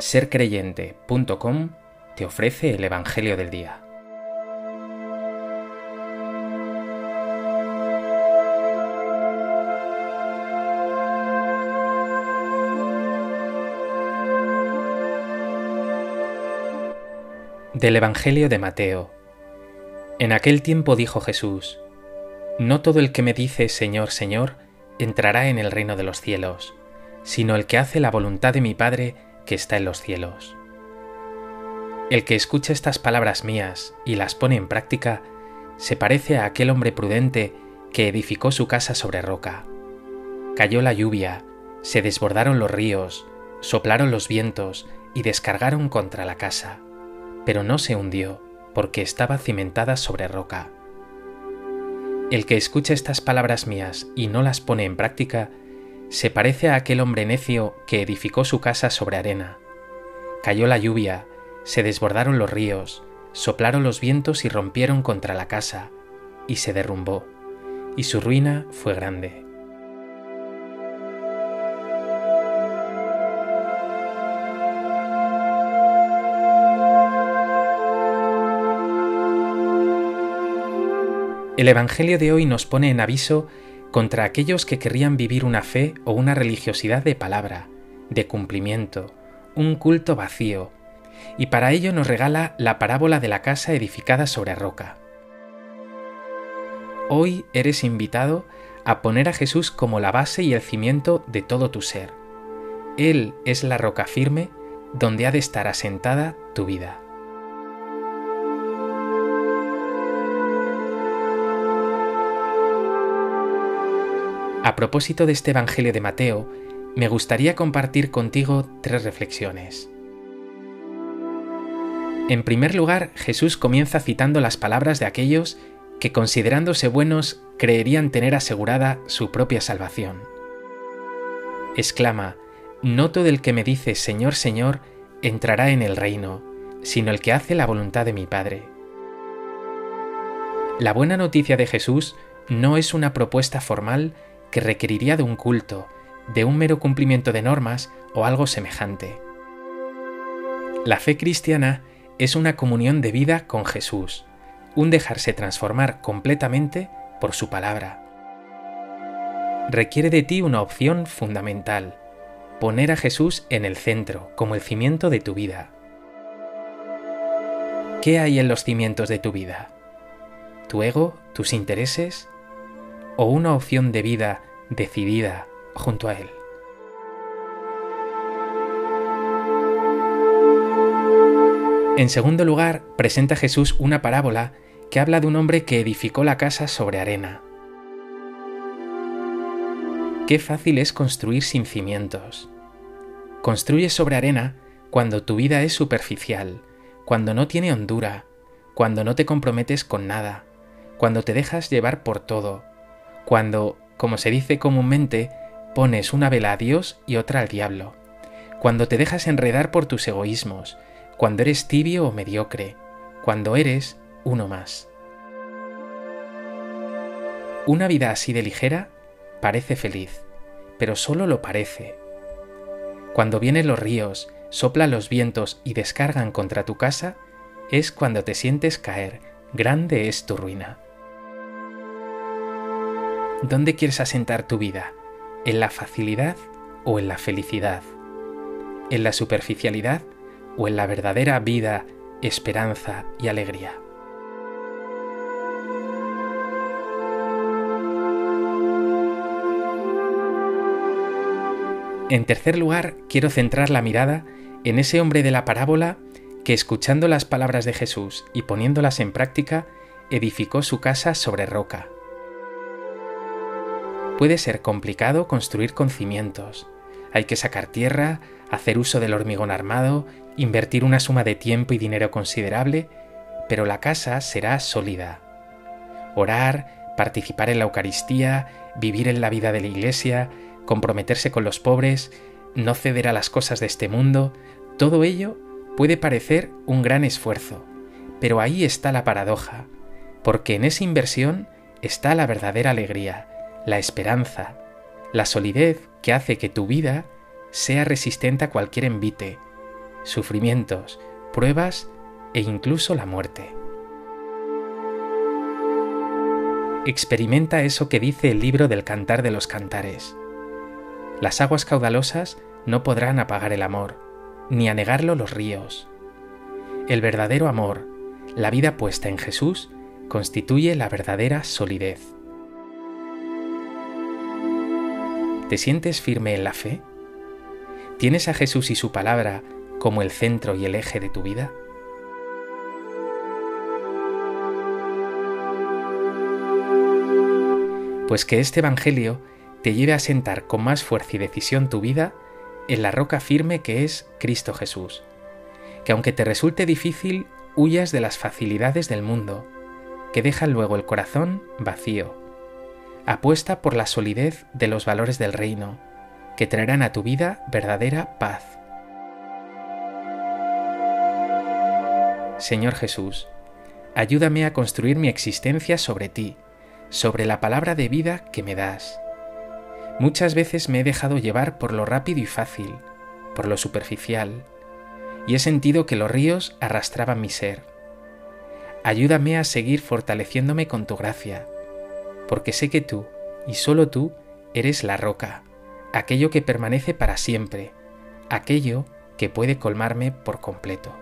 sercreyente.com te ofrece el Evangelio del Día. Del Evangelio de Mateo. En aquel tiempo dijo Jesús, No todo el que me dice Señor, Señor, entrará en el reino de los cielos, sino el que hace la voluntad de mi Padre que está en los cielos. El que escucha estas palabras mías y las pone en práctica, se parece a aquel hombre prudente que edificó su casa sobre roca. Cayó la lluvia, se desbordaron los ríos, soplaron los vientos y descargaron contra la casa, pero no se hundió, porque estaba cimentada sobre roca. El que escucha estas palabras mías y no las pone en práctica, se parece a aquel hombre necio que edificó su casa sobre arena. Cayó la lluvia, se desbordaron los ríos, soplaron los vientos y rompieron contra la casa, y se derrumbó, y su ruina fue grande. El Evangelio de hoy nos pone en aviso contra aquellos que querrían vivir una fe o una religiosidad de palabra, de cumplimiento, un culto vacío, y para ello nos regala la parábola de la casa edificada sobre roca. Hoy eres invitado a poner a Jesús como la base y el cimiento de todo tu ser. Él es la roca firme donde ha de estar asentada tu vida. A propósito de este Evangelio de Mateo, me gustaría compartir contigo tres reflexiones. En primer lugar, Jesús comienza citando las palabras de aquellos que considerándose buenos creerían tener asegurada su propia salvación. Exclama, No todo el que me dice Señor, Señor, entrará en el reino, sino el que hace la voluntad de mi Padre. La buena noticia de Jesús no es una propuesta formal que requeriría de un culto, de un mero cumplimiento de normas o algo semejante. La fe cristiana es una comunión de vida con Jesús, un dejarse transformar completamente por su palabra. Requiere de ti una opción fundamental, poner a Jesús en el centro, como el cimiento de tu vida. ¿Qué hay en los cimientos de tu vida? ¿Tu ego? ¿Tus intereses? O una opción de vida decidida junto a Él. En segundo lugar, presenta Jesús una parábola que habla de un hombre que edificó la casa sobre arena. Qué fácil es construir sin cimientos. Construyes sobre arena cuando tu vida es superficial, cuando no tiene hondura, cuando no te comprometes con nada, cuando te dejas llevar por todo, cuando, como se dice comúnmente, pones una vela a Dios y otra al diablo, cuando te dejas enredar por tus egoísmos, cuando eres tibio o mediocre, cuando eres uno más. Una vida así de ligera parece feliz, pero solo lo parece. Cuando vienen los ríos, soplan los vientos y descargan contra tu casa, es cuando te sientes caer, grande es tu ruina. ¿Dónde quieres asentar tu vida? ¿En la facilidad o en la felicidad? ¿En la superficialidad o en la verdadera vida, esperanza y alegría? En tercer lugar, quiero centrar la mirada en ese hombre de la parábola que escuchando las palabras de Jesús y poniéndolas en práctica, edificó su casa sobre roca Puede ser complicado construir con cimientos. Hay que sacar tierra, hacer uso del hormigón armado, invertir una suma de tiempo y dinero considerable, pero la casa será sólida. Orar, participar en la Eucaristía, vivir en la vida de la Iglesia, comprometerse con los pobres, no ceder a las cosas de este mundo, todo ello puede parecer un gran esfuerzo, pero ahí está la paradoja, porque en esa inversión está la verdadera alegría, la esperanza, la solidez que hace que tu vida sea resistente a cualquier envite, sufrimientos, pruebas e incluso la muerte. Experimenta eso que dice el libro del Cantar de los Cantares. Las aguas caudalosas no podrán apagar el amor, ni anegarlo los ríos. El verdadero amor, la vida puesta en Jesús, constituye la verdadera solidez. ¿Te sientes firme en la fe? ¿Tienes a Jesús y su palabra como el centro y el eje de tu vida? Pues que este Evangelio te lleve a sentar con más fuerza y decisión tu vida en la roca firme que es Cristo Jesús. Que aunque te resulte difícil, huyas de las facilidades del mundo, que dejan luego el corazón vacío. Apuesta por la solidez de los valores del reino, que traerán a tu vida verdadera paz. Señor Jesús, ayúdame a construir mi existencia sobre ti, sobre la palabra de vida que me das. Muchas veces me he dejado llevar por lo rápido y fácil, por lo superficial, y he sentido que los ríos arrastraban mi ser. Ayúdame a seguir fortaleciéndome con tu gracia, porque sé que tú, y solo tú, eres la roca, aquello que permanece para siempre, aquello que puede colmarme por completo.